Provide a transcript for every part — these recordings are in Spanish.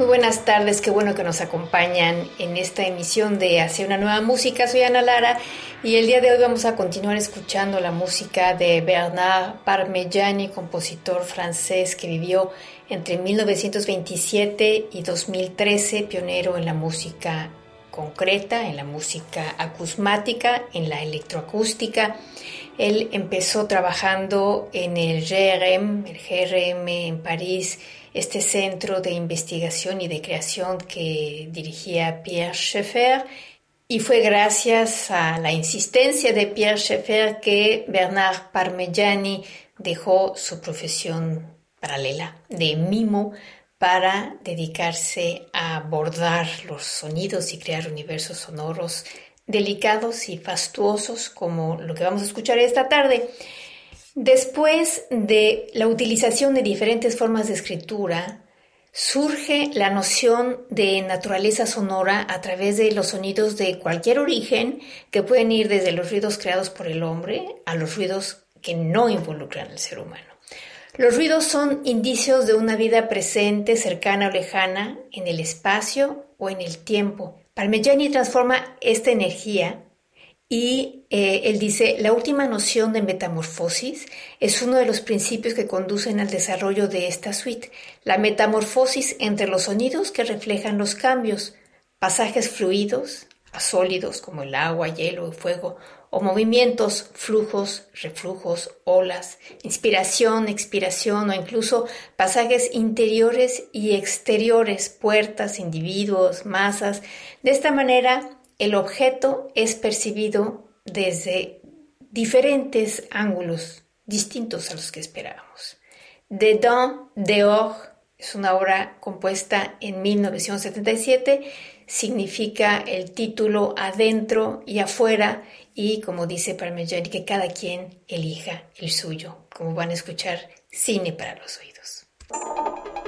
Muy buenas tardes, qué bueno que nos acompañan en esta emisión de Hacia una nueva música. Soy Ana Lara y el día de hoy vamos a continuar escuchando la música de Bernard Parmigiani, compositor francés que vivió entre 1927 y 2013, pionero en la música concreta, en la música acusmática, en la electroacústica. Él empezó trabajando en el GRM, el GRM en París, este centro de investigación y de creación que dirigía Pierre Schaeffer y fue gracias a la insistencia de Pierre Schaeffer que Bernard Parmigiani dejó su profesión paralela de mimo para dedicarse a abordar los sonidos y crear universos sonoros delicados y fastuosos como lo que vamos a escuchar esta tarde. Después de la utilización de diferentes formas de escritura, surge la noción de naturaleza sonora a través de los sonidos de cualquier origen que pueden ir desde los ruidos creados por el hombre a los ruidos que no involucran al ser humano. Los ruidos son indicios de una vida presente, cercana o lejana, en el espacio o en el tiempo. Parmigiani transforma esta energía y eh, él dice, la última noción de metamorfosis es uno de los principios que conducen al desarrollo de esta suite, la metamorfosis entre los sonidos que reflejan los cambios, pasajes fluidos a sólidos como el agua, hielo y fuego, o movimientos, flujos, reflujos, olas, inspiración, expiración o incluso pasajes interiores y exteriores, puertas, individuos, masas. De esta manera, el objeto es percibido desde diferentes ángulos distintos a los que esperábamos. Dedans, dehors, es una obra compuesta en 1977, significa el título adentro y afuera y como dice Parmigiani que cada quien elija el suyo, como van a escuchar cine para los oídos.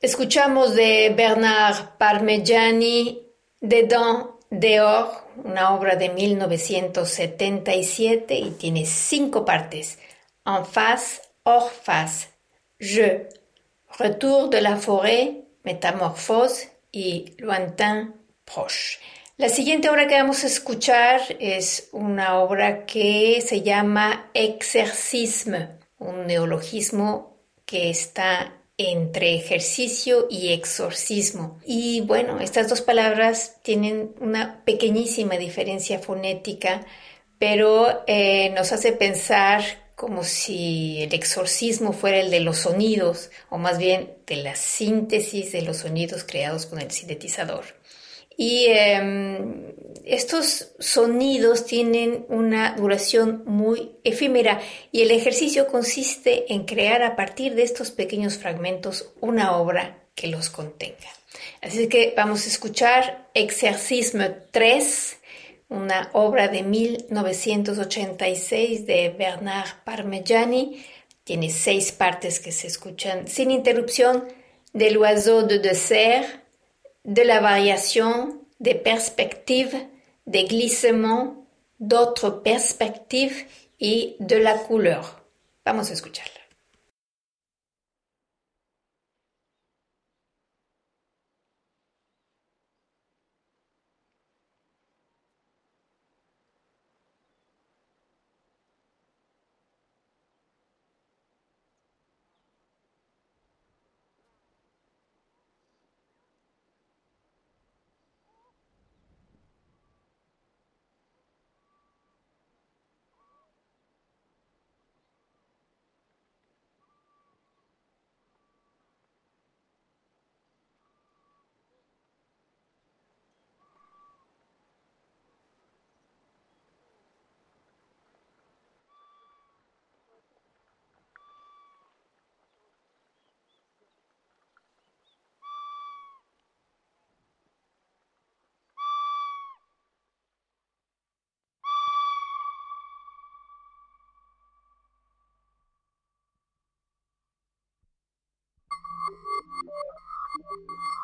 Escuchamos de Bernard Parmigiani Dedans dehors, una obra de 1977 y tiene cinco partes. En face, hors face, Je, Retour de la forêt, Métamorphose y Lointain proche. La siguiente obra que vamos a escuchar es una obra que se llama Exercisme, un neologismo que está entre ejercicio y exorcismo. Y bueno, estas dos palabras tienen una pequeñísima diferencia fonética, pero eh, nos hace pensar como si el exorcismo fuera el de los sonidos, o más bien de la síntesis de los sonidos creados con el sintetizador. Y em, estos sonidos tienen una duración muy efímera y el ejercicio consiste en crear a partir de estos pequeños fragmentos una obra que los contenga. Así que vamos a escuchar Exercisme 3, una obra de 1986 de Bernard Parmigiani. Tiene seis partes que se escuchan sin interrupción, de l'oiseau de dessert, de la variation, des perspectives, des glissements, d'autres perspectives et de la couleur. Vamos a escucharla. you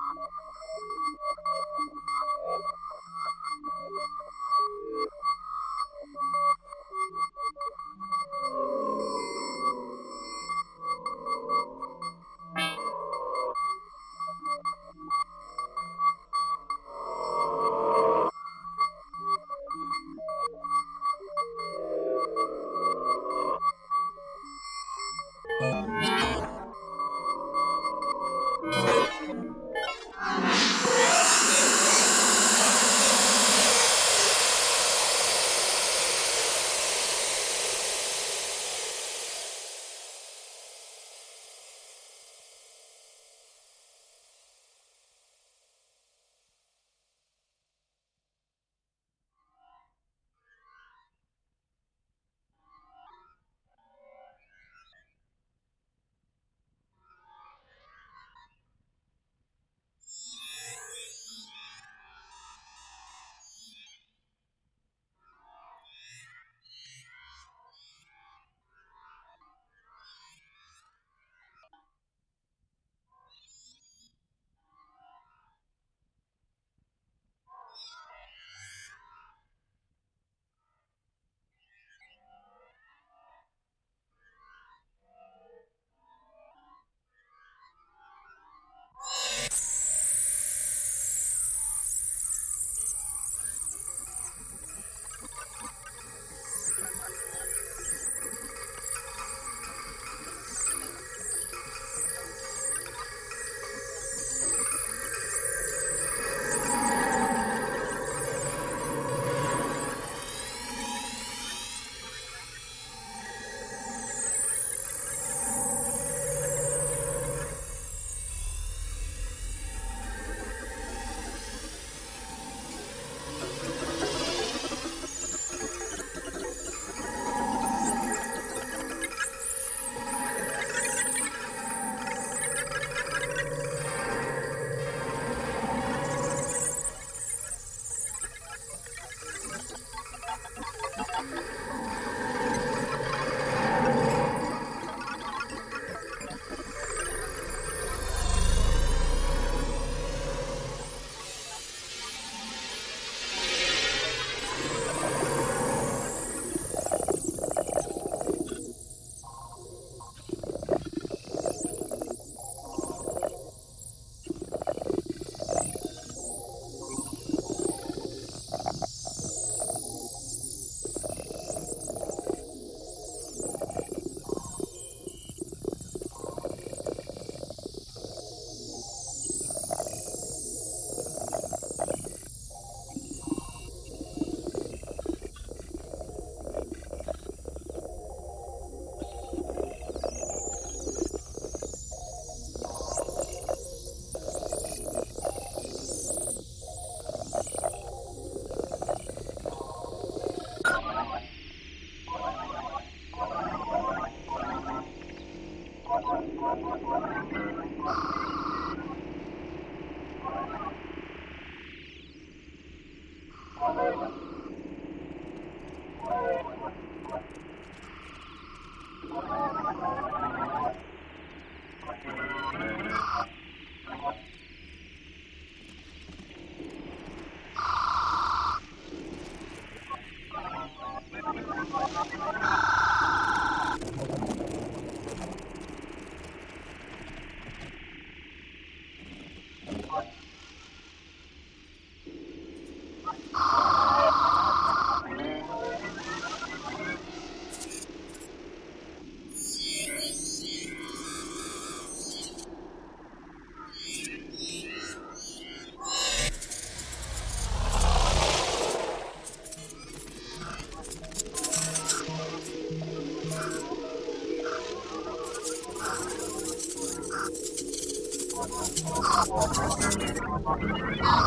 Oh,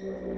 Thank you.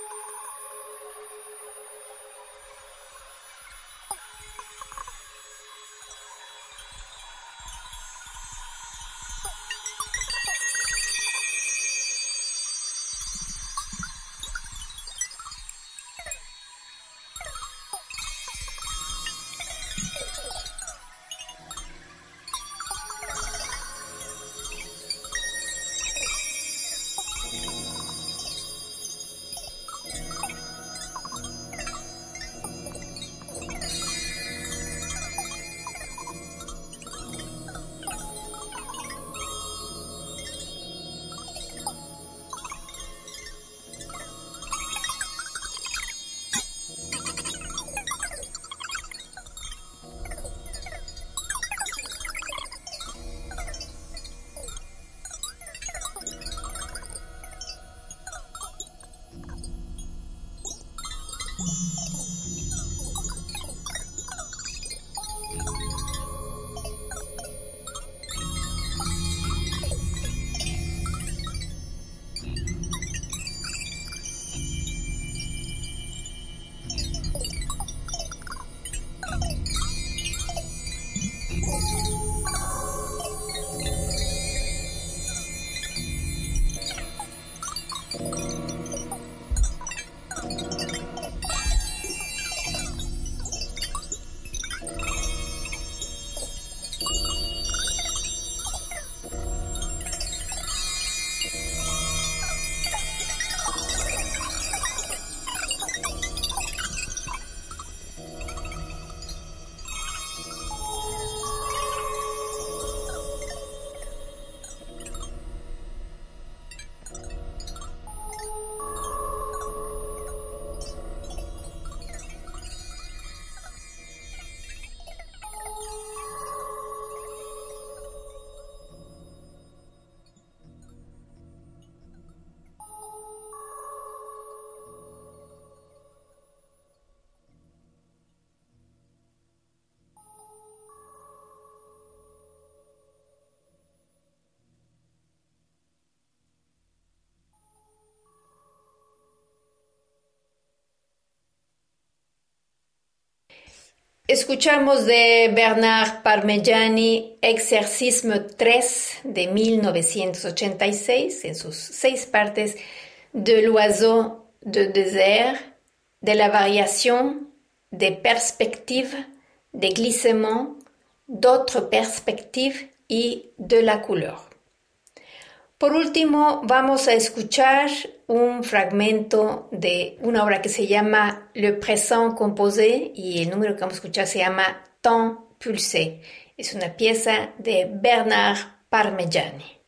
Escuchamos de Bernard Parmigiani Exercisme 3 de 1986 en sus seis partes de l'oiseau de désert, de la variation, de perspective, de glissement, d'autres perspectives y de la couleur. Por último, vamos a escuchar un fragmento de una obra que se llama Le Présent Composé y el número que vamos a escuchar se llama Temps Pulsé. Es una pieza de Bernard Parmigiani.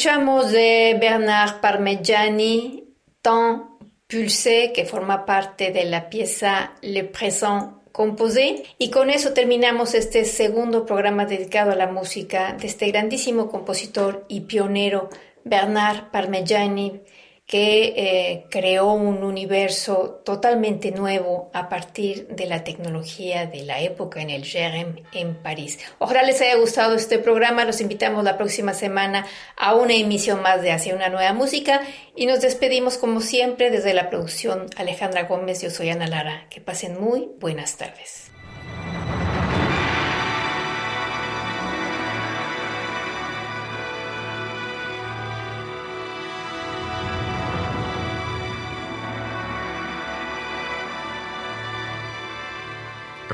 Escuchamos de Bernard Parmigiani, Temps Pulsé, que forma parte de la pieza Le Présent Composé. Y con eso terminamos este segundo programa dedicado a la música de este grandísimo compositor y pionero Bernard Parmigiani que eh, creó un universo totalmente nuevo a partir de la tecnología de la época en el GEREM en París. Ojalá les haya gustado este programa. Los invitamos la próxima semana a una emisión más de Hacia una nueva música y nos despedimos como siempre desde la producción Alejandra Gómez. Yo soy Ana Lara. Que pasen muy buenas tardes.